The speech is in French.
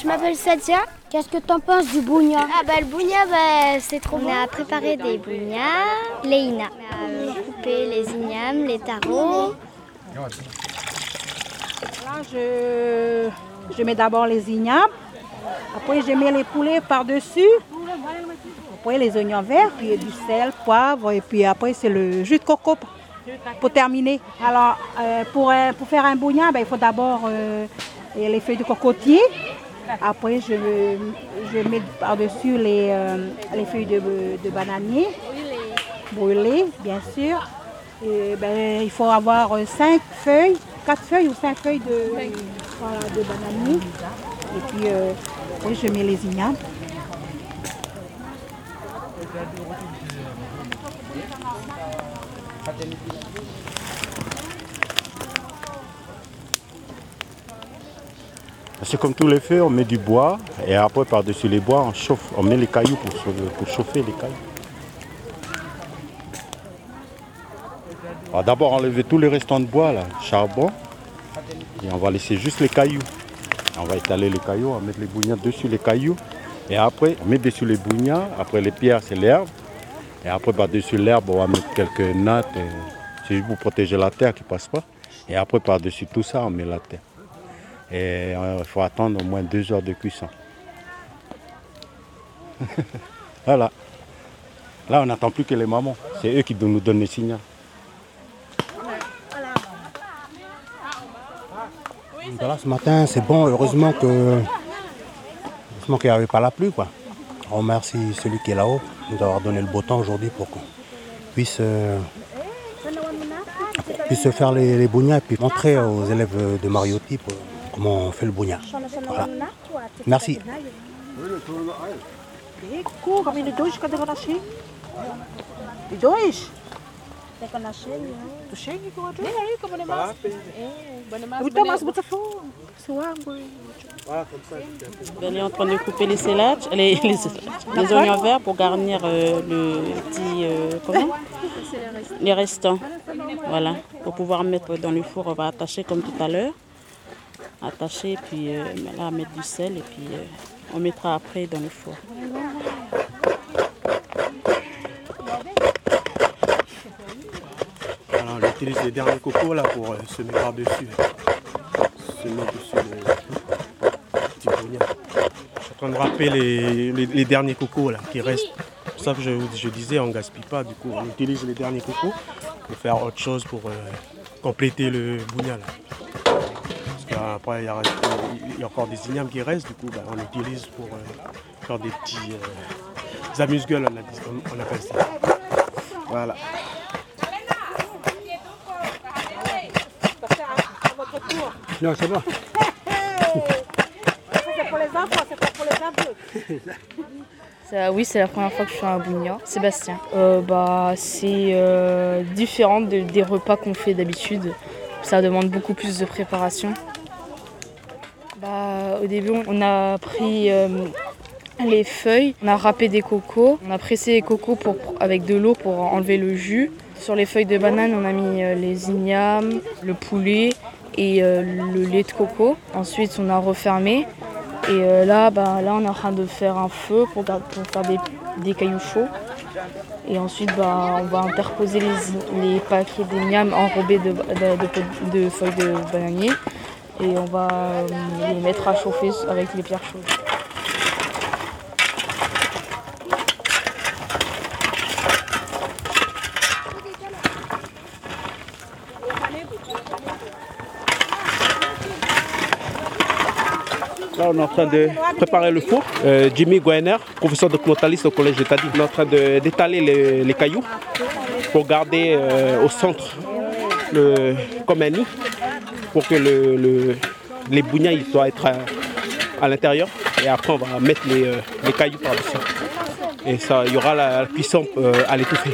je m'appelle Sadia. Qu'est-ce que t'en penses du bougna Ah bah le bougna, bah, c'est trop On a préparé des bougnats. Léina. On a coupé les ignames, les tarots. Là, je, je mets d'abord les ignames. Après, je mets les poulets par-dessus. Après, les oignons verts, puis du sel, poivre. Et puis après, c'est le jus de coco pour terminer. Alors, euh, pour, euh, pour faire un bougna, ben, il faut d'abord euh, les feuilles de cocotier. Après, je, je mets par-dessus les, les feuilles de, bananier. Brûlées, bien sûr. Et, ben, il faut avoir cinq feuilles, quatre feuilles ou cinq feuilles de, de bananier. Et puis, oui, je mets les ignames. C'est comme tous les feux, on met du bois et après par-dessus les bois, on chauffe, on met les cailloux pour, pour chauffer les cailloux. D'abord enlever tous les restants de bois, là, charbon, et on va laisser juste les cailloux. On va étaler les cailloux, on va mettre les bougnats dessus les cailloux. Et après, on met dessus les bougnats. Après, les pierres, c'est l'herbe. Et après, par-dessus l'herbe, on va mettre quelques nattes. C'est juste pour protéger la terre qui ne passe pas. Et après, par-dessus tout ça, on met la terre. Et il faut attendre au moins deux heures de cuisson. voilà. Là, on n'attend plus que les mamans. C'est eux qui nous donnent les signaux. Voilà, ce matin, c'est bon. Heureusement que heureusement qu'il n'y avait pas la pluie. Quoi. On remercie celui qui est là-haut de nous avoir donné le beau temps aujourd'hui pour qu'on puisse, euh, puisse faire les, les bougnats et puis montrer aux élèves de Mariotti pour- comment on fait le bougna. Voilà. Merci. Iko, kami ni dois, cadê o nasci? Dois? Tu chega com a dois? Nem aí, como nem mais. Então, mas bota fora. Seu ângulo. Elle est en train de couper les célages, les, les, les oignons verts pour garnir euh, le petit. euh, comment? Les restants. Voilà. Pour pouvoir mettre dans le four, on va attacher comme tout à l'heure. Attacher, puis euh, là, mettre du sel, et puis euh, on mettra après dans le four. On utilise les derniers cocos là pour euh, semer par-dessus. Dessus. Je suis en train de râper les, les- derniers cocos là qui restent. C'est pour ça que je, je disais on gaspille pas du coup. On utilise les derniers cocos pour faire autre chose pour euh, compléter le bougna là. Qu'après il y, y a encore des ignames qui restent, du coup bah, on utilise pour euh, faire des petits euh, amuse-gueules on, on appelle ça. Voilà. Non, c'est bon. C'est pour les enfants, c'est pas pour les adultes. Ça, oui, c'est la première fois que je fais un bougna. Sébastien. Euh, bah, c'est euh, différent de- des repas qu'on fait d'habitude. Ça demande beaucoup plus de préparation. Bah, au début, on a pris euh, les feuilles, on a râpé des cocos, on a pressé les cocos avec de l'eau pour enlever le jus. Sur les feuilles de banane, on a mis euh, les ignames, le poulet et euh, le lait de coco. Ensuite, on a refermé. Et là, bah, là, on est en train de faire un feu pour, faire des, cailloux chauds. Et ensuite, bah, on va interposer les, paquets d'ignames enrobés de feuilles de bananier. Et on va euh, les mettre à chauffer avec les pierres chaudes. Là, on est en train de préparer le four. Euh, Jimmy Guener, professeur de clotaliste au collège de Tadi, on est en train d'étaler les, cailloux pour garder euh, au centre le, comme pour que le, le- les bougnats ils doivent être à, à l'intérieur. Et après, on va mettre les, euh, les cailloux par-dessus. Et ça, il y aura la, la cuisson euh, à l'étouffer.